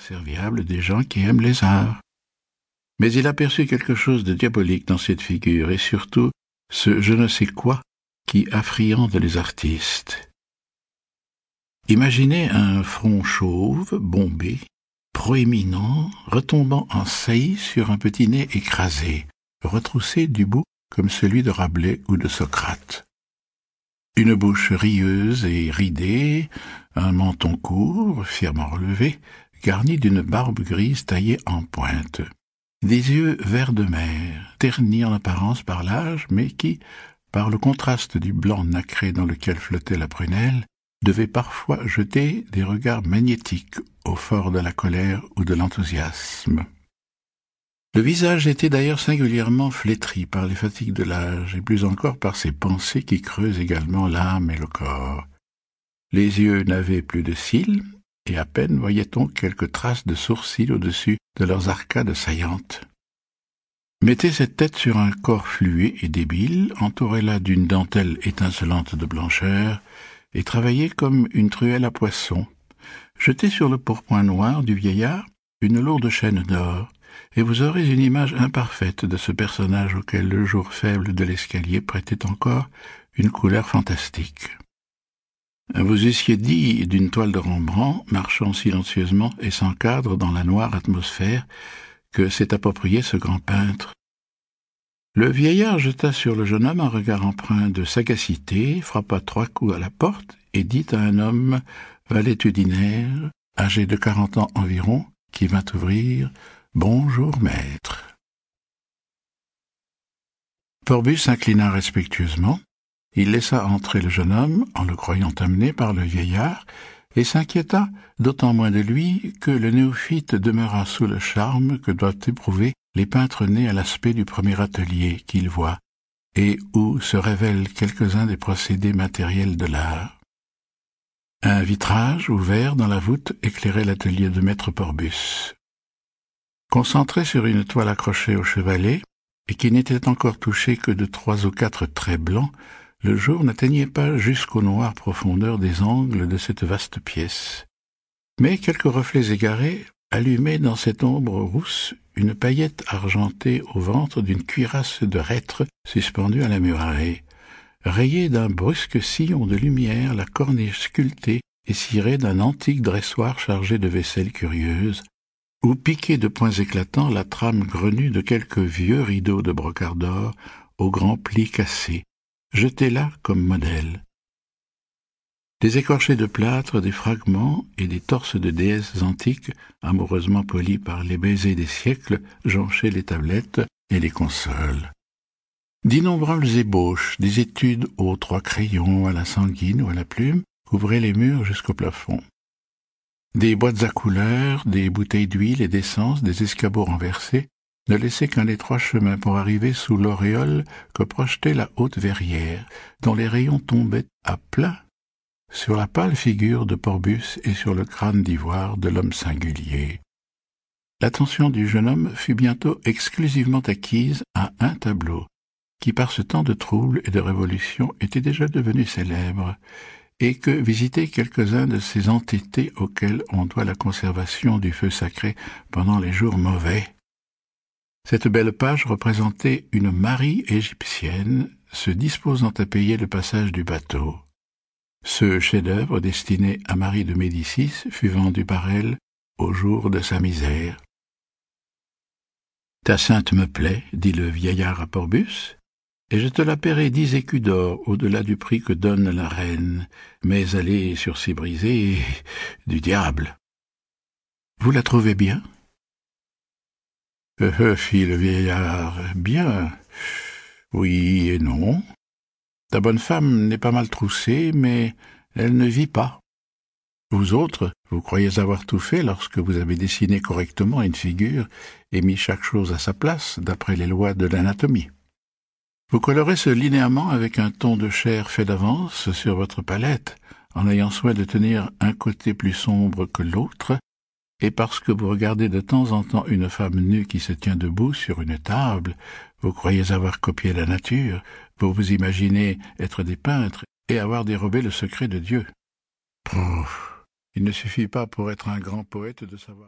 serviable des gens qui aiment les arts. Mais il aperçut quelque chose de diabolique dans cette figure, et surtout ce je ne sais quoi qui affriande les artistes. Imaginez un front chauve, bombé, proéminent, retombant en saillie sur un petit nez écrasé, retroussé du bout comme celui de Rabelais ou de Socrate. Une bouche rieuse et ridée, un menton court, fièrement relevé, garni d'une barbe grise taillée en pointe. Des yeux vert de mer, ternis en apparence par l'âge, mais qui, par le contraste du blanc nacré dans lequel flottait la prunelle, devaient parfois jeter des regards magnétiques au fort de la colère ou de l'enthousiasme. Le visage était d'ailleurs singulièrement flétri par les fatigues de l'âge, et plus encore par ces pensées qui creusent également l'âme et le corps. Les yeux n'avaient plus de cils, et à peine voyait-on quelques traces de sourcils au-dessus de leurs arcades saillantes. Mettez cette tête sur un corps fluet et débile, entourez-la d'une dentelle étincelante de blancheur, et travaillez comme une truelle à poisson. Jetez sur le pourpoint noir du vieillard une lourde chaîne d'or, et vous aurez une image imparfaite de ce personnage auquel le jour faible de l'escalier prêtait encore une couleur fantastique. Vous eussiez dit d'une toile de Rembrandt, marchant silencieusement et sans cadre dans la noire atmosphère, que s'est approprié ce grand peintre. Le vieillard jeta sur le jeune homme un regard empreint de sagacité, frappa trois coups à la porte et dit à un homme valétudinaire, âgé de quarante ans environ, qui vint ouvrir Bonjour, maître. Porbus s'inclina respectueusement. Il laissa entrer le jeune homme, en le croyant amené par le vieillard, et s'inquiéta d'autant moins de lui que le néophyte demeura sous le charme que doivent éprouver les peintres nés à l'aspect du premier atelier qu'ils voient, et où se révèlent quelques-uns des procédés matériels de l'art. Un vitrage ouvert dans la voûte éclairait l'atelier de maître Porbus. Concentré sur une toile accrochée au chevalet, et qui n'était encore touchée que de trois ou quatre traits blancs, le jour n'atteignait pas jusqu'aux noires profondeurs des angles de cette vaste pièce. Mais quelques reflets égarés allumaient dans cette ombre rousse une paillette argentée au ventre d'une cuirasse de reître suspendue à la muraille. Rayée d'un brusque sillon de lumière, la corniche sculptée et cirée d'un antique dressoir chargé de vaisselle curieuse, ou piquée de points éclatants la trame grenue de quelques vieux rideaux de brocart d'or aux grands plis cassés, jetés là comme modèle. Des écorchés de plâtre, des fragments et des torses de déesses antiques, amoureusement polis par les baisers des siècles, jonchaient les tablettes et les consoles. D'innombrables ébauches, des études aux trois crayons, à la sanguine ou à la plume, couvraient les murs jusqu'au plafond. Des boîtes à couleurs, des bouteilles d'huile et d'essence, des escabeaux renversés, ne laissaient qu'un étroit chemin pour arriver sous l'auréole que projetait la haute verrière, dont les rayons tombaient à plat sur la pâle figure de Porbus et sur le crâne d'ivoire de l'homme singulier. L'attention du jeune homme fut bientôt exclusivement acquise à un tableau, qui par ce temps de troubles et de révolution était déjà devenu célèbre, et que visiter quelques-uns de ces entêtés auxquels on doit la conservation du feu sacré pendant les jours mauvais. Cette belle page représentait une Marie égyptienne se disposant à payer le passage du bateau. Ce chef-d'œuvre destiné à Marie de Médicis fut vendu par elle au jour de sa misère. Ta sainte me plaît, dit le vieillard à Porbus, et je te la paierai dix écus d'or au-delà du prix que donne la reine, mais elle sur ses brisées du diable. Vous la trouvez bien? Fit le vieillard. Bien. Oui et non. Ta bonne femme n'est pas mal troussée, mais elle ne vit pas. Vous autres, vous croyez avoir tout fait lorsque vous avez dessiné correctement une figure et mis chaque chose à sa place d'après les lois de l'anatomie. Vous colorez ce linéament avec un ton de chair fait d'avance sur votre palette, en ayant soin de tenir un côté plus sombre que l'autre, et parce que vous regardez de temps en temps une femme nue qui se tient debout sur une table, vous croyez avoir copié la nature, vous vous imaginez être des peintres et avoir dérobé le secret de Dieu. Pouf. Il ne suffit pas pour être un grand poète de savoir.